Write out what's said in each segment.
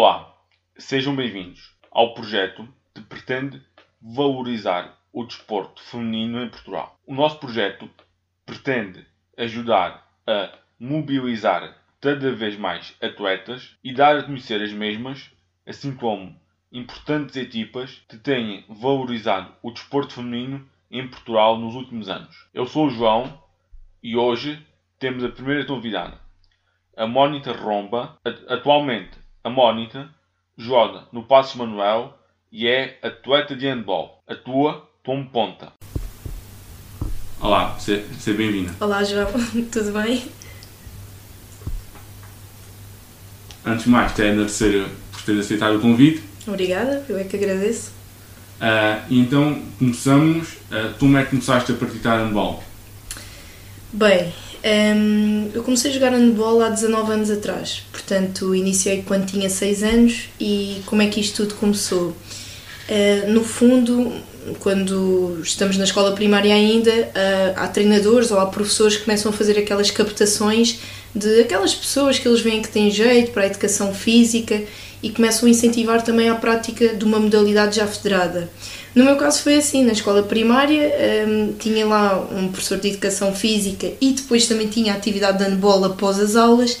Olá, sejam bem-vindos ao projeto que pretende valorizar o desporto feminino em Portugal. O nosso projeto pretende ajudar a mobilizar cada vez mais atletas e dar a conhecer as mesmas, assim como importantes equipas que têm valorizado o desporto feminino em Portugal nos últimos anos. Eu sou o João e hoje temos a primeira convidada, a Mónica Romba. Atualmente, a Mónica joga no Passos Manuel e é atleta de handball. Atua como ponta. Olá, seja bem-vinda. Olá, João, tudo bem? Antes de mais, quero agradecer por ter aceitado o convite. Obrigada, eu é que agradeço. Uh, então, começamos. Uh, tu como é que começaste a praticar handball? Bem, um, eu comecei a jogar handball há 19 anos atrás, portanto iniciei quando tinha 6 anos e como é que isto tudo começou? Uh, no fundo, quando estamos na escola primária ainda, uh, há treinadores ou há professores que começam a fazer aquelas captações de aquelas pessoas que eles veem que têm jeito para a educação física e começam a incentivar também a prática de uma modalidade já federada. No meu caso foi assim, na escola primária um, tinha lá um professor de educação física e depois também tinha atividade de handball após as aulas.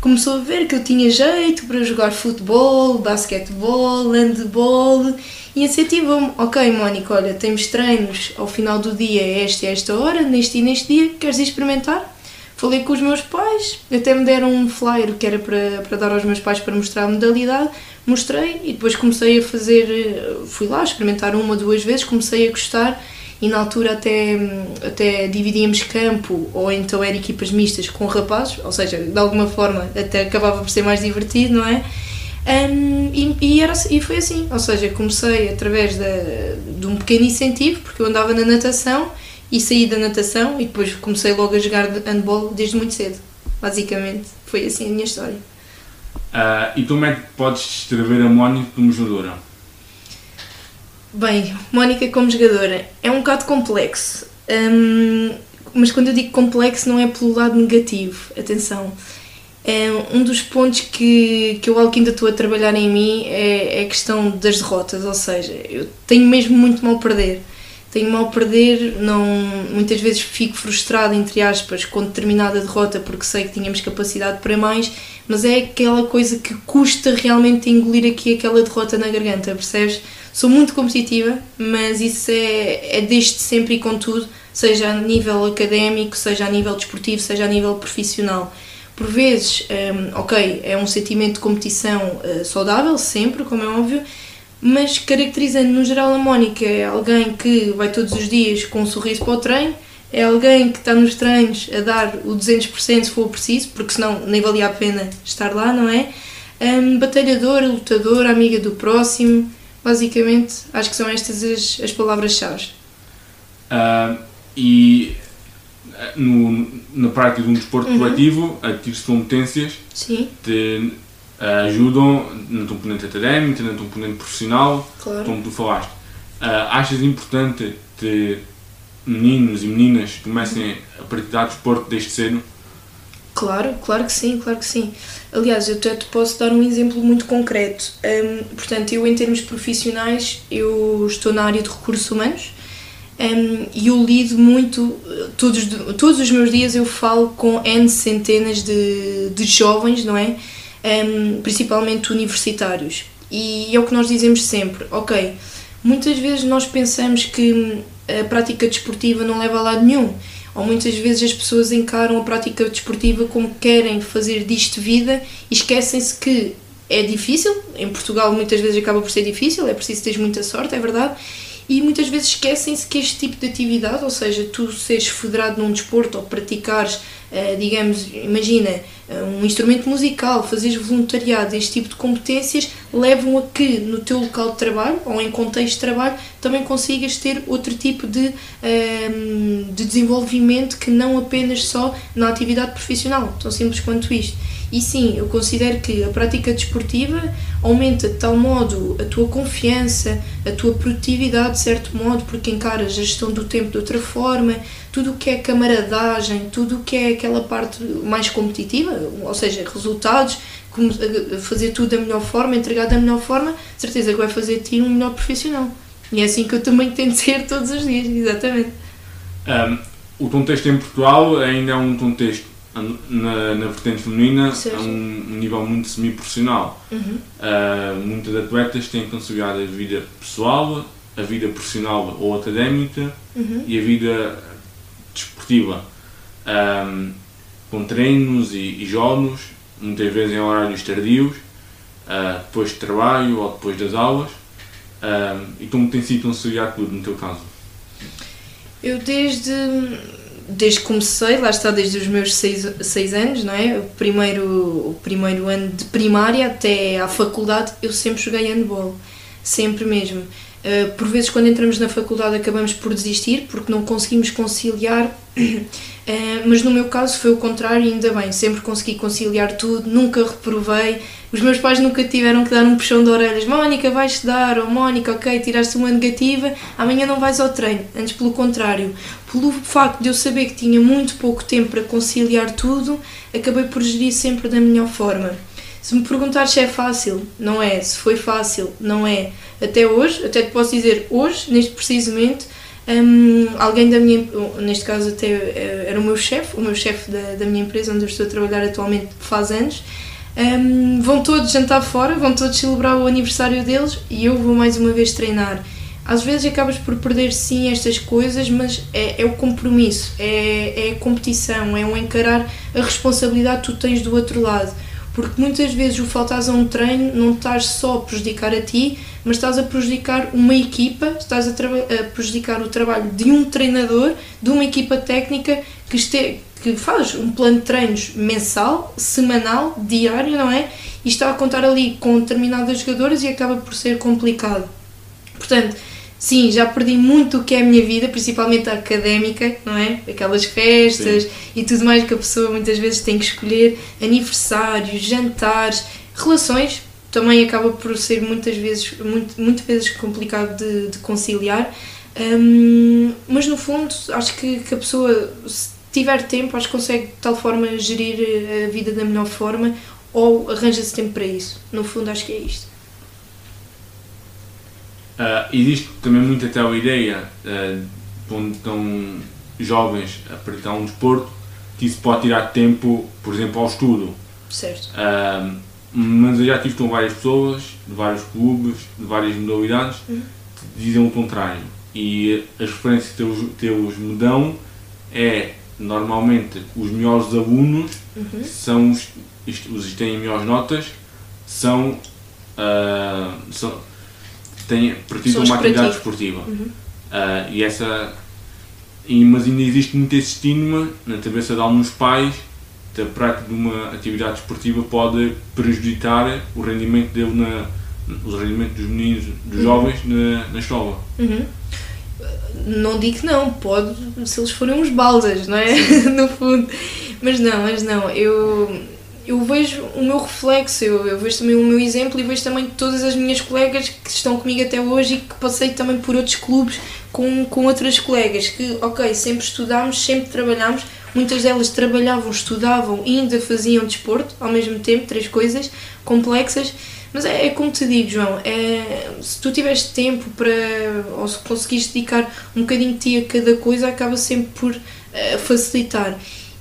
Começou a ver que eu tinha jeito para jogar futebol, basquetebol, handball e incentivou-me, ok Mónica, olha, temos treinos ao final do dia, esta e esta hora, neste e neste dia, queres experimentar? Falei com os meus pais, até me deram um flyer que era para, para dar aos meus pais para mostrar a modalidade, mostrei e depois comecei a fazer, fui lá experimentar uma duas vezes, comecei a gostar e na altura até, até dividíamos campo ou então eram equipas mistas com rapazes, ou seja, de alguma forma até acabava por ser mais divertido, não é? Um, e, e, era, e foi assim, ou seja, comecei através de um pequeno incentivo, porque eu andava na natação e saí da natação e depois comecei logo a jogar handball desde muito cedo. Basicamente, foi assim a minha história. Uh, e como é que podes descrever a Mónica como jogadora? Bem, Mónica como jogadora é um bocado complexo. Um, mas quando eu digo complexo não é pelo lado negativo, atenção. É um dos pontos que, que eu algo que ainda estou a trabalhar em mim é, é a questão das derrotas, ou seja, eu tenho mesmo muito mal perder tenho mal a perder, não, muitas vezes fico frustrada, entre aspas, com determinada derrota porque sei que tínhamos capacidade para mais, mas é aquela coisa que custa realmente engolir aqui aquela derrota na garganta, percebes? Sou muito competitiva, mas isso é, é desde sempre e contudo, seja a nível académico, seja a nível desportivo, seja a nível profissional. Por vezes, um, ok, é um sentimento de competição uh, saudável, sempre, como é óbvio, mas caracterizando no geral a Mónica é alguém que vai todos os dias com um sorriso para o treino, é alguém que está nos treinos a dar o 200% se for preciso, porque senão nem valia a pena estar lá, não é? Um, batalhadora, lutadora, amiga do próximo, basicamente acho que são estas as, as palavras-chave. Uh, e no, na prática de um desporto uhum. coletivo, adquires competências Sim. de ajudam na componente académica, na componente profissional, claro. como tu falaste. Uh, achas importante que meninos e meninas comecem a praticar desporto desde cedo? Claro, claro que sim, claro que sim. Aliás, eu até te posso dar um exemplo muito concreto. Um, portanto, eu em termos profissionais, eu estou na área de recursos humanos um, e eu lido muito, todos, todos os meus dias eu falo com N centenas de, de jovens, não é? Um, principalmente universitários. E é o que nós dizemos sempre, ok, muitas vezes nós pensamos que a prática desportiva não leva a lado nenhum, ou muitas vezes as pessoas encaram a prática desportiva como querem fazer disto vida e esquecem-se que é difícil, em Portugal muitas vezes acaba por ser difícil, é preciso ter muita sorte, é verdade, e muitas vezes esquecem-se que este tipo de atividade, ou seja, tu seres federado num desporto ou praticares, digamos, imagina, eh, um instrumento musical, fazeres voluntariado, este tipo de competências levam a que no teu local de trabalho ou em contexto de trabalho também consigas ter outro tipo de, ehm, de desenvolvimento que não apenas só na atividade profissional, tão simples quanto isto. E sim, eu considero que a prática desportiva aumenta de tal modo a tua confiança, a tua produtividade, de certo modo, porque encaras a gestão do tempo de outra forma, tudo o que é camaradagem, tudo o que é aquela parte mais competitiva, ou seja, resultados, fazer tudo da melhor forma, entregar da melhor forma, certeza que vai fazer de ti um melhor profissional. E é assim que eu também tento ser todos os dias, exatamente. Um, o contexto em Portugal ainda é um contexto na, na vertente feminina a um, um, nível muito semi-profissional. Uhum. Uh, muitas atletas têm conciliado a vida pessoal, a vida profissional ou académica uhum. e a vida desportiva. Um, com treinos e, e, jogos, muitas vezes em horários tardios, uh, depois de trabalho ou depois das aulas. Um, e como tem sido conciliar tudo no teu caso? Eu desde desde que comecei, lá está desde os meus seis, seis anos, não é? O primeiro, o primeiro ano de primária até à faculdade, eu sempre joguei handball. Sempre mesmo. Uh, por vezes, quando entramos na faculdade, acabamos por desistir porque não conseguimos conciliar, uh, mas no meu caso foi o contrário, e ainda bem, sempre consegui conciliar tudo, nunca reprovei. Os meus pais nunca tiveram que dar um puxão de orelhas: Mónica, vais estudar, ou Mónica, ok, tiraste uma negativa, amanhã não vais ao treino. Antes, pelo contrário, pelo facto de eu saber que tinha muito pouco tempo para conciliar tudo, acabei por gerir sempre da melhor forma. Se me perguntares se é fácil, não é. Se foi fácil, não é. Até hoje, até te posso dizer hoje, neste precisamente, um, alguém da minha, neste caso até eh, era o meu chefe, o meu chefe da, da minha empresa onde eu estou a trabalhar atualmente faz anos, um, vão todos jantar fora, vão todos celebrar o aniversário deles e eu vou mais uma vez treinar. Às vezes acabas por perder sim estas coisas, mas é, é o compromisso, é, é a competição, é o encarar a responsabilidade que tu tens do outro lado porque muitas vezes o faltares a um treino não estás só a prejudicar a ti, mas estás a prejudicar uma equipa, estás a, a prejudicar o trabalho de um treinador, de uma equipa técnica que, este que faz um plano de treinos mensal, semanal, diário, não é? E está a contar ali com determinadas jogadoras e acaba por ser complicado. Portanto, Sim, já perdi muito o que é a minha vida, principalmente a académica, não é? Aquelas festas Sim. e tudo mais que a pessoa muitas vezes tem que escolher, aniversários, jantares, relações, também acaba por ser muitas vezes, muito, muitas vezes complicado de, de conciliar. Um, mas no fundo, acho que, que a pessoa, se tiver tempo, acho que consegue de tal forma gerir a vida da melhor forma ou arranja-se tempo para isso. No fundo, acho que é isto. Uh, existe também muita tal ideia, uh, onde estão jovens a praticar um desporto, que isso pode tirar tempo, por exemplo, ao estudo. Certo. Uh, mas eu já tive com várias pessoas, de vários clubes, de várias modalidades, uhum. que dizem o contrário. E as referências que teus, teus me dão é, normalmente, os melhores alunos uhum. são os, os que têm melhores notas, são, são têm praticam uma atividade esportiva. Uhum. Uh, e essa, e, mas ainda existe muito esse estigma na cabeça de alguns pais que a prática de uma atividade esportiva pode prejudicar o rendimento dele na, o rendimento dos meninos, dos uhum. jovens na, na escola. Uhum. Não digo que não, pode se eles forem uns baldas, não é? no fundo. Mas não, mas não, eu eu vejo o meu reflexo, eu, eu vejo também o meu exemplo e vejo também todas as minhas colegas que estão comigo até hoje e que passei também por outros clubes com, com outras colegas que, ok, sempre estudámos, sempre trabalhámos, muitas delas trabalhavam, estudavam e ainda faziam desporto ao mesmo tempo, três coisas complexas. Mas é, é como te digo, João, é, se tu tiveres tempo para, ou se conseguires dedicar um bocadinho de ti a cada coisa, acaba sempre por uh, facilitar.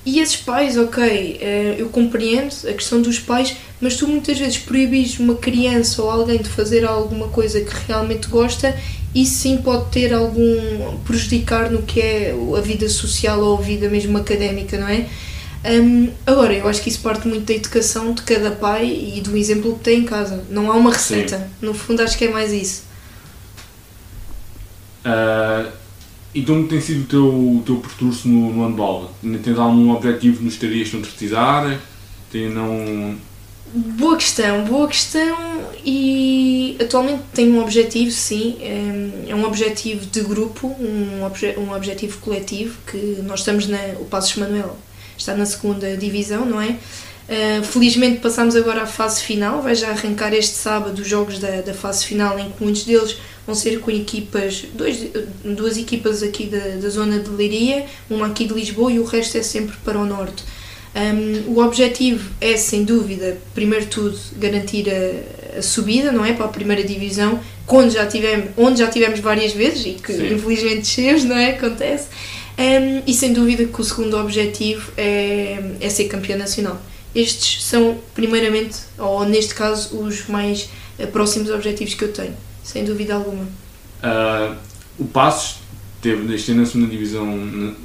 E esses pais, ok, eh, eu compreendo a questão dos pais, mas tu muitas vezes proibis uma criança ou alguém de fazer alguma coisa que realmente gosta, isso sim pode ter algum prejudicar no que é a vida social ou a vida mesmo académica, não é? Um, agora, eu acho que isso parte muito da educação de cada pai e do exemplo que tem em casa. Não há uma receita. Sim. No fundo, acho que é mais isso. Uh, e como tem sido o teu, teu percurso no, no handball? Tens algum objetivo nos estarias concretizar? Tem, não... Boa questão, boa questão e atualmente tenho um objetivo, sim, é um objetivo de grupo, um, obje, um objetivo coletivo, que nós estamos na, o Passos Manuel está na segunda divisão, não é? Uh, felizmente passamos agora à fase final, vai já arrancar este sábado os jogos da, da fase final em que muitos deles vão ser com equipas, dois, duas equipas aqui da, da zona de Leiria, uma aqui de Lisboa e o resto é sempre para o norte. Um, o objetivo é, sem dúvida, primeiro tudo, garantir a, a, subida, não é? Para a primeira divisão, onde já tivemos, onde já tivemos várias vezes e que Sim. infelizmente descemos, não é? Acontece. Um, e sem dúvida que o segundo objetivo é, é ser campeão nacional. Estes são, primeiramente, ou neste caso, os mais uh, próximos objetivos que eu tenho, sem dúvida alguma. Uh, o Passos teve este ano na segunda divisão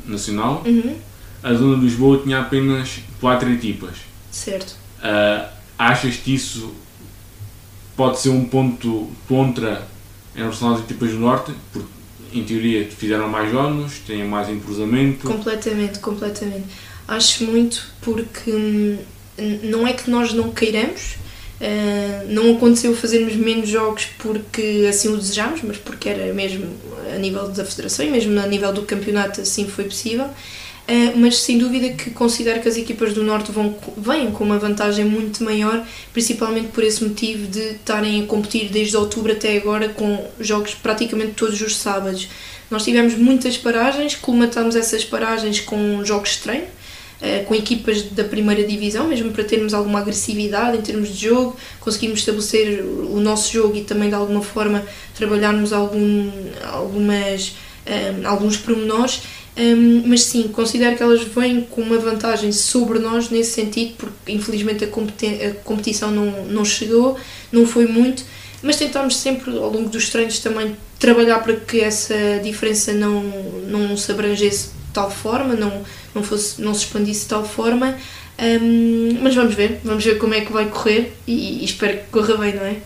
nacional. Uhum a zona de Lisboa tinha apenas quatro equipas. Certo. Uh, achas que isso pode ser um ponto contra em relação às equipas do Norte? Porque, em teoria, fizeram mais jogos, têm mais entrosamento. Completamente, completamente. Acho muito porque hum, não é que nós não queiramos, Uh, não aconteceu fazermos menos jogos porque assim o desejamos, mas porque era mesmo a nível da federação e mesmo a nível do campeonato assim foi possível. Uh, mas sem dúvida que considero que as equipas do Norte vão, vêm com uma vantagem muito maior, principalmente por esse motivo de estarem a competir desde outubro até agora com jogos praticamente todos os sábados. Nós tivemos muitas paragens, colmatamos essas paragens com jogos uh, com equipas da primeira divisão, mesmo para termos alguma agressividade em termos de jogo, conseguimos estabelecer o nosso jogo e também de alguma forma trabalharmos algum, algumas, um, eh, alguns pormenores. Um, mas sim, considero que elas vêm com uma vantagem sobre nós nesse sentido, porque infelizmente a, a competição não, não chegou, não foi muito, mas tentámos sempre ao longo dos treinos também trabalhar para que essa diferença não, não se abrangesse tal forma, não, não, fosse, não se expandisse de tal forma. Um, mas vamos ver, vamos ver como é que vai correr e, e espero que corra bem, não é?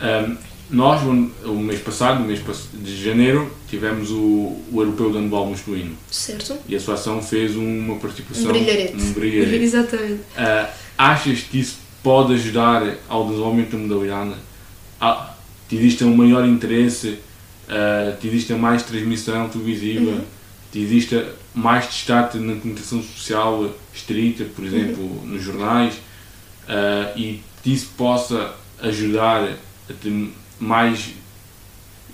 Um, nós, o mês passado, no mês de janeiro, tivemos o, o Europeu de Handball Masculino. Certo. E a Associação fez uma participação. Um brilharete. Um brilharete. Exatamente. Uh, achas que isso pode ajudar ao desenvolvimento da modalidade? Ah, te existe um maior interesse, uh, te existe mais transmissão televisiva, uhum. Te existe mais destaque na comunicação social estrita, por exemplo, uhum. nos jornais, uh, e que isso possa ajudar a ter mais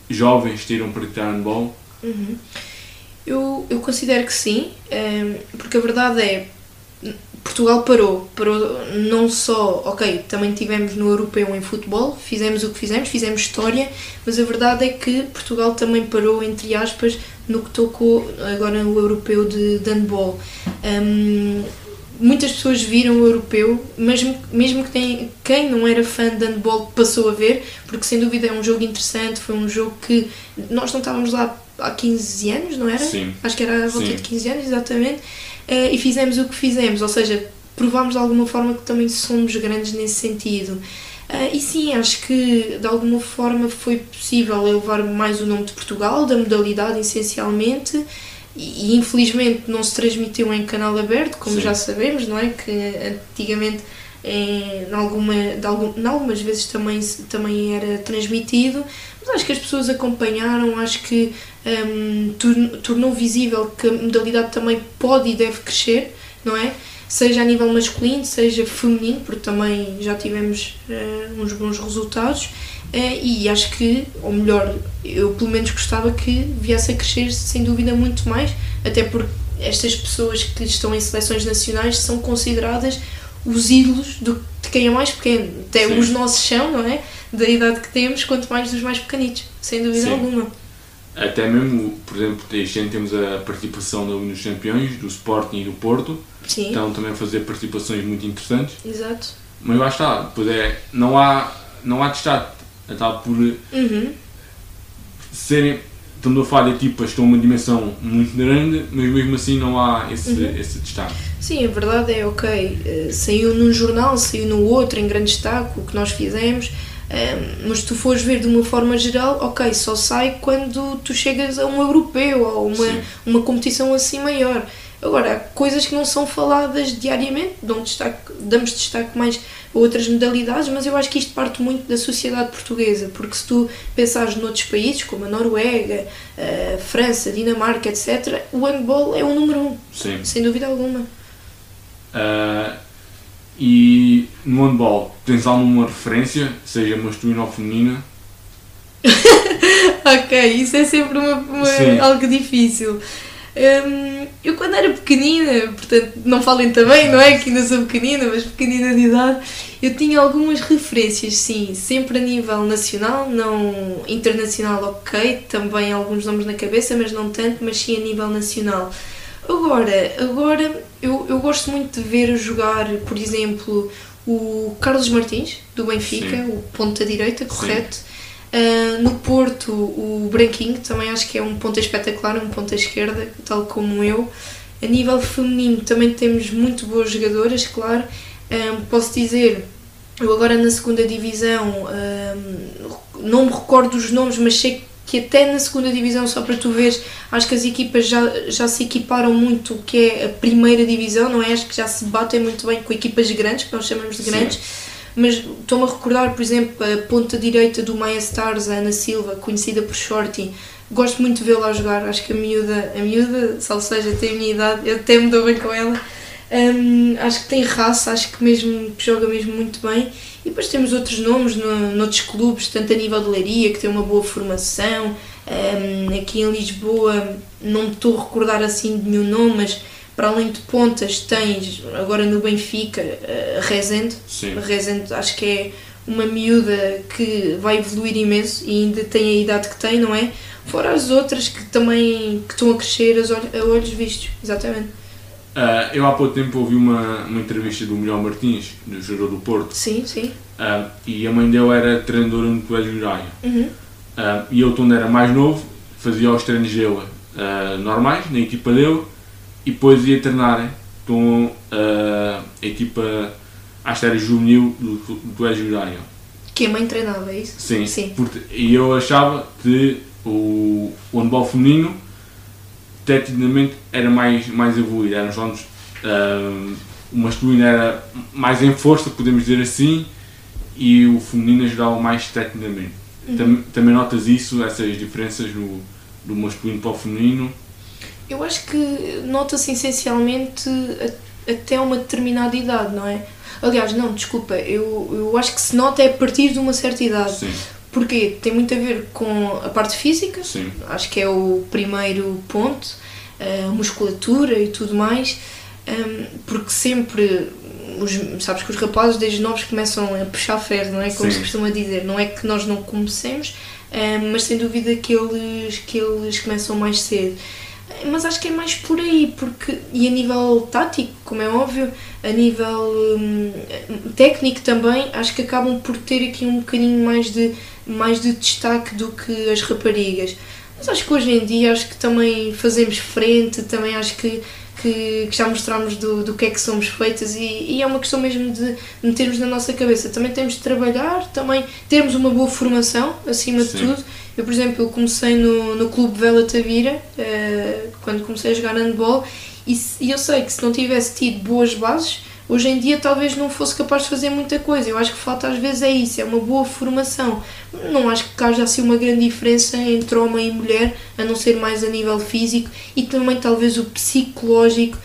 jovens tiram praticar handball? Uhum. Eu, eu considero que sim, ehm, porque a verdade é Portugal parou, parou não só, ok, também tivemos no europeu em futebol, fizemos o que fizemos, fizemos história, mas a verdade é que Portugal também parou, entre aspas, no que tocou agora no europeu de, de handball. Um, muitas pessoas viram o europeu, mesmo, mesmo que tem, quem não era fã de handball passou a ver, porque sem dúvida é um jogo interessante, foi um jogo que nós não estávamos lá há 15 anos, não era? Sim. Acho que era a volta Sim. de 15 anos, exatamente, uh, e fizemos o que fizemos, ou seja, provámos de alguma forma que também somos grandes nesse sentido. Uh, e sim, acho que de alguma forma foi possível levar mais o nome de Portugal, da modalidade essencialmente, e, infelizmente não se transmitiu em canal aberto, como Sim. já sabemos, não é? Que antigamente em, em, alguma, de algum, em algumas vezes também, também era transmitido, mas acho que as pessoas acompanharam, acho que um, tornou visível que a modalidade também pode e deve crescer, não é? Seja a nível masculino, seja feminino, porque também já tivemos uh, uns bons resultados. Uh, e acho que, ou melhor, eu pelo menos gostava que viesse a crescer sem dúvida muito mais, até porque estas pessoas que estão em seleções nacionais são consideradas os ídolos do, de quem é mais pequeno. Até Sim. os nossos são, não é? Da idade que temos, quanto mais dos mais pequenitos, sem dúvida Sim. alguma. Até mesmo, por exemplo, este ano temos a participação da Liga dos Campeões, do Sporting e do Porto. Sim. Estão também a fazer participações muito interessantes. Exato. Mas lá está, pois é, não há, não há destaque acaba por uhum. serem. Estamos a falar de equipas que estão uma dimensão muito grande, mas mesmo assim não há esse, uhum. esse destaque. Sim, a verdade é, ok, eh, saiu num jornal, saiu no outro, em grande destaque, o que nós fizemos, um, mas se tu fores ver de uma forma geral, ok, só sai quando tu chegas a um europeu ou uma, uma competição assim maior. Agora, há coisas que não são faladas diariamente, destaque, damos destaque mais outras modalidades, mas eu acho que isto parte muito da sociedade portuguesa, porque se tu pensares noutros países, como a Noruega, a França, Dinamarca, etc., o handball é o número um, Sim. sem dúvida alguma. Uh, e no handball, tens alguma referência, seja masculina ou feminina? ok, isso é sempre uma, uma algo difícil. Hum, eu quando era pequenina, portanto, não falem também, não é que ainda sou pequenina, mas pequenina de idade, eu tinha algumas referências, sim, sempre a nível nacional, não internacional, ok, também alguns nomes na cabeça, mas não tanto, mas sim a nível nacional. Agora, agora eu, eu gosto muito de ver jogar, por exemplo, o Carlos Martins, do Benfica, sim. o ponta direita, correto? Uh, no Porto, o Branquinho também acho que é um ponto espetacular, um ponto à esquerda, tal como eu. A nível feminino também temos muito boas jogadoras, claro. Uh, posso dizer, eu agora na segunda divisão, uh, não me recordo os nomes, mas sei que até na segunda divisão, só para tu veres, acho que as equipas já, já se equiparam muito o que é a primeira divisão, não é? Acho que já se batem muito bem com equipas grandes, que nós chamamos de grandes. Sim mas estou-me a recordar, por exemplo, a ponta direita do Maia Stars, a Ana Silva, conhecida por Shorty. Gosto muito de vê-la jogar, acho que a miúda, a miúda, salvo seja, tem a minha idade, eu até me dou bem com ela. Um, acho que tem raça, acho que mesmo que joga mesmo muito bem. E depois temos outros nomes no, noutros clubes, tanto a nível de Leiria, que tem uma boa formação. Um, aqui em Lisboa, não me estou a recordar assim de nenhum nome, mas para além de pontas, tens agora no Benfica a Rezende. Sim. A Rezende acho que é uma miúda que vai evoluir imenso e ainda tem a idade que tem, não é? Fora as outras que também que estão a crescer a olhos vistos, exatamente. Uh, eu há pouco tempo ouvi uma, uma entrevista do Miguel Martins, do jogador do Porto. Sim, sim. Uh, e a mãe dele era treinadora no Colégio Uraia. Uhum. Uh, e eu, quando era mais novo, fazia os treinos dele normais, na equipa dele, e depois ia treinar com uh, a equipa à série juvenil do, do Egio Uraia. Que a mãe treinava, é isso? Sim. Sim. Porque, e eu achava que o, o handball feminino tecnicamente era mais, mais evoluído. Eram jogos, uh, o masculino era mais em força, podemos dizer assim, e o feminino ajudava mais tecnicamente. Uhum. Tam, também notas isso, essas diferenças no, do masculino para o feminino? Eu acho que nota-se essencialmente até uma determinada idade, não é? Aliás, não, desculpa, eu, eu acho que se nota é a partir de uma certa idade. Sim. Porque tem muito a ver com a parte física, Sim. acho que é o primeiro ponto, a musculatura e tudo mais, hum, porque sempre, os, sabes que os rapazes desde novos começam a puxar ferro, não é? Como Sim. se costuma dizer, não é que nós não comecemos, hum, mas sem dúvida que eles, que eles começam mais cedo mas acho que é mais por aí, porque e a nível tático, como é óbvio, a nível hum, técnico também, acho que acabam por ter aqui um bocadinho mais de, mais de destaque do que as raparigas. Mas acho que hoje em dia acho que também fazemos frente, também acho que, que, que já mostramos do, do que é que somos feitas e, e, é uma questão mesmo de metermos na nossa cabeça. Também temos de trabalhar, também termos uma boa formação, acima Sim. de tudo eu, por exemplo, eu comecei no, no Clube Vela Tavira, uh, quando comecei a jogar handball, e, e eu sei que se não tivesse tido boas bases, hoje em dia talvez não fosse capaz de fazer muita coisa. Eu acho que falta às vezes é isso, é uma boa formação. Não acho que haja assim uma grande diferença entre homem e mulher, a não ser mais a nível físico e também talvez o psicológico,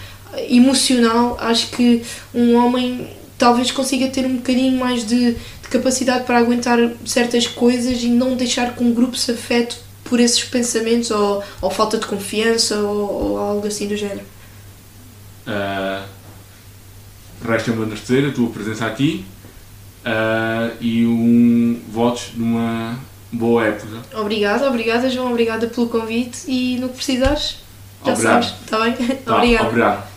emocional. Acho que um homem talvez consiga ter um bocadinho mais de capacidade para aguentar certas coisas e não deixar que um grupo se afete por esses pensamentos ou, ou falta de confiança ou, ou, algo assim do género. Uh, Resta-me agradecer a tua presença aqui uh, e um votos de uma boa época. Obrigada, obrigada João, obrigada pelo convite e no que precisares, já obrigado. sabes, está bem? Tá, obrigado. obrigado.